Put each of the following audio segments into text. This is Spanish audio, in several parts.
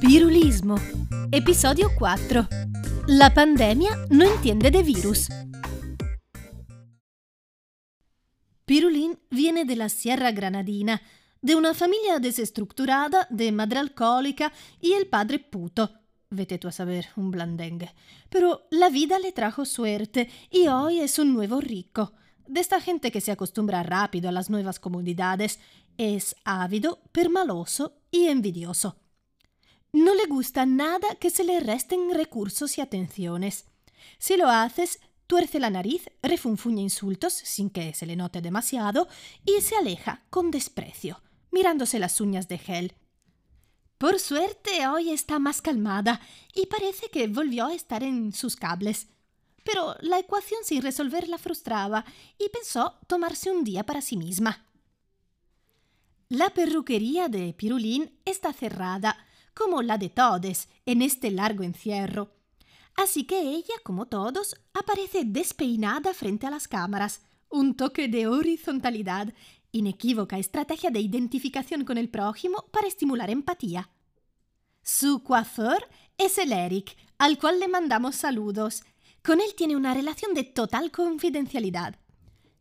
Pirulismo. Episodio 4. La pandemia no entiende de virus. Pirulín viene de la Sierra Granadina, de una familia desestructurada, de madre alcohólica y el padre puto. Vete tú a saber, un blandengue. Pero la vida le trajo suerte y hoy es un nuevo rico. De esta gente que se acostumbra rápido a las nuevas comodidades, es ávido, permaloso y envidioso. No le gusta nada que se le resten recursos y atenciones. Si lo haces, tuerce la nariz, refunfuña insultos sin que se le note demasiado y se aleja con desprecio, mirándose las uñas de gel. Por suerte hoy está más calmada y parece que volvió a estar en sus cables. Pero la ecuación sin resolver la frustraba y pensó tomarse un día para sí misma. La perruquería de Pirulín está cerrada, como la de Todes, en este largo encierro. Así que ella, como todos, aparece despeinada frente a las cámaras, un toque de horizontalidad, inequívoca estrategia de identificación con el prójimo para estimular empatía. Su coiffeur es el Eric, al cual le mandamos saludos. Con él tiene una relación de total confidencialidad.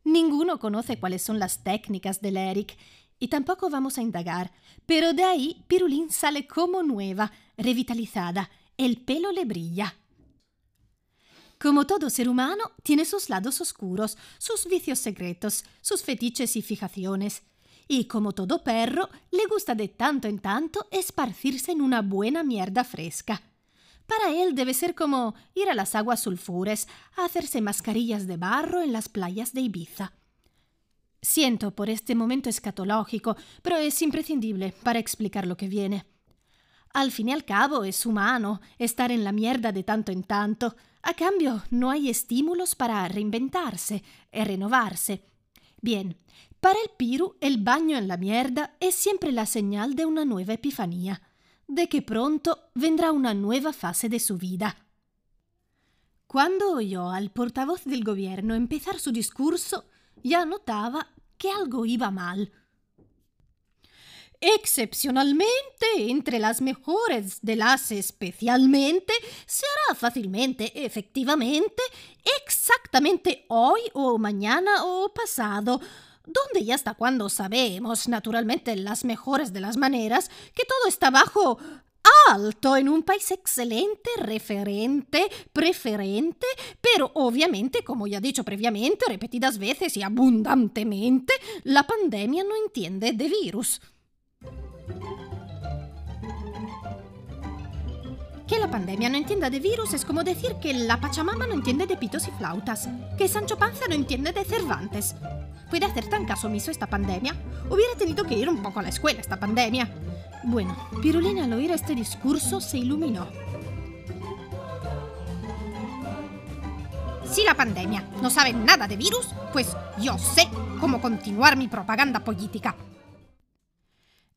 Ninguno conoce cuáles son las técnicas del Eric y tampoco vamos a indagar, pero de ahí Pirulín sale como nueva, revitalizada, el pelo le brilla. Como todo ser humano, tiene sus lados oscuros, sus vicios secretos, sus fetiches y fijaciones. Y como todo perro, le gusta de tanto en tanto esparcirse en una buena mierda fresca. Para él debe ser como ir a las aguas sulfures, a hacerse mascarillas de barro en las playas de Ibiza. Siento por este momento escatológico, pero es imprescindible para explicar lo que viene. Al fin y al cabo es humano estar en la mierda de tanto en tanto. A cambio, no hay estímulos para reinventarse y renovarse. Bien, para el Piru el baño en la mierda es siempre la señal de una nueva epifanía, de que pronto vendrá una nueva fase de su vida. Cuando oyó al portavoz del gobierno empezar su discurso, ya notaba que algo iba mal. Excepcionalmente, entre las mejores de las especialmente, se hará fácilmente, efectivamente, exactamente hoy o mañana o pasado, donde y hasta cuando sabemos, naturalmente, las mejores de las maneras, que todo está bajo alto en un país excelente, referente, preferente, pero obviamente, como ya he dicho previamente, repetidas veces y abundantemente, la pandemia no entiende de virus. Que la pandemia no entienda de virus es como decir que la Pachamama no entiende de pitos y flautas, que Sancho Panza no entiende de Cervantes. Puede hacer tan caso omiso esta pandemia. Hubiera tenido que ir un poco a la escuela esta pandemia. Bueno, Pirulina al oír este discurso se iluminó. Si la pandemia no sabe nada de virus, pues yo sé cómo continuar mi propaganda política.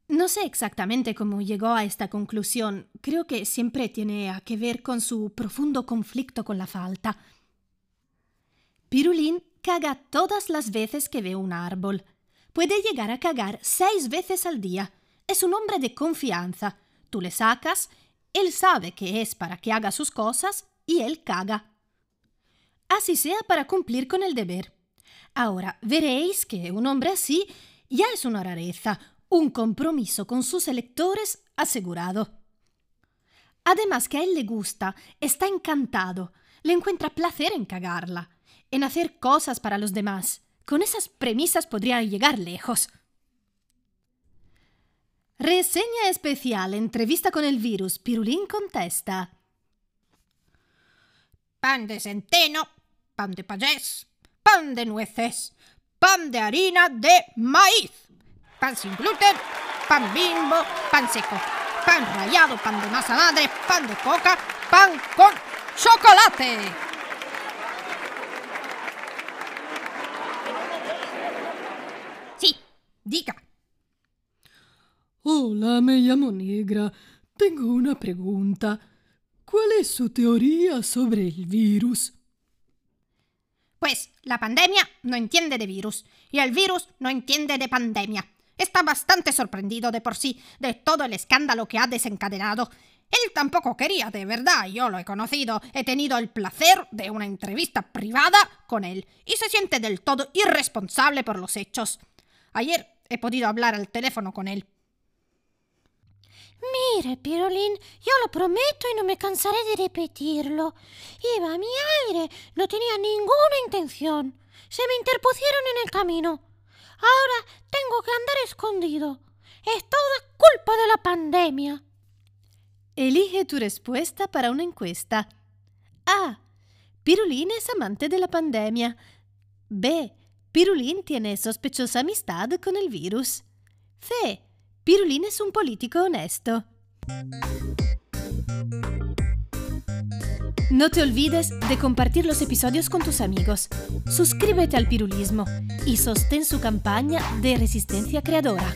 No sé exactamente cómo llegó a esta conclusión. Creo que siempre tiene a que ver con su profundo conflicto con la falta. Pirulín caga todas las veces que ve un árbol. Puede llegar a cagar seis veces al día es un hombre de confianza. Tú le sacas, él sabe que es para que haga sus cosas y él caga. Así sea para cumplir con el deber. Ahora veréis que un hombre así ya es una rareza, un compromiso con sus electores asegurado. Además que a él le gusta, está encantado, le encuentra placer en cagarla, en hacer cosas para los demás. Con esas premisas podría llegar lejos. Reseña especial, entrevista con el virus. Pirulín contesta. Pan de centeno, pan de payés, pan de nueces, pan de harina de maíz, pan sin gluten, pan bimbo, pan seco, pan rallado, pan de masa madre, pan de coca, pan con chocolate. Sí, diga. Hola, me llamo Negra. Tengo una pregunta. ¿Cuál es su teoría sobre el virus? Pues la pandemia no entiende de virus y el virus no entiende de pandemia. está bastante sorprendido de por sí de todo el escándalo que ha desencadenado. Él tampoco quería, de verdad, yo lo he conocido, he tenido el placer de una entrevista privada con él y se siente del todo irresponsable por los hechos. Ayer he podido hablar al teléfono con él. Mire, Pirulín, yo lo prometo y no me cansaré de repetirlo. Iba a mi aire, no tenía ninguna intención. Se me interpusieron en el camino. Ahora tengo que andar escondido. Es toda culpa de la pandemia. Elige tu respuesta para una encuesta. A. Pirulín es amante de la pandemia. B. Pirulín tiene sospechosa amistad con el virus. C. Pirulín es un político honesto. No te olvides de compartir los episodios con tus amigos. Suscríbete al Pirulismo y sostén su campaña de resistencia creadora.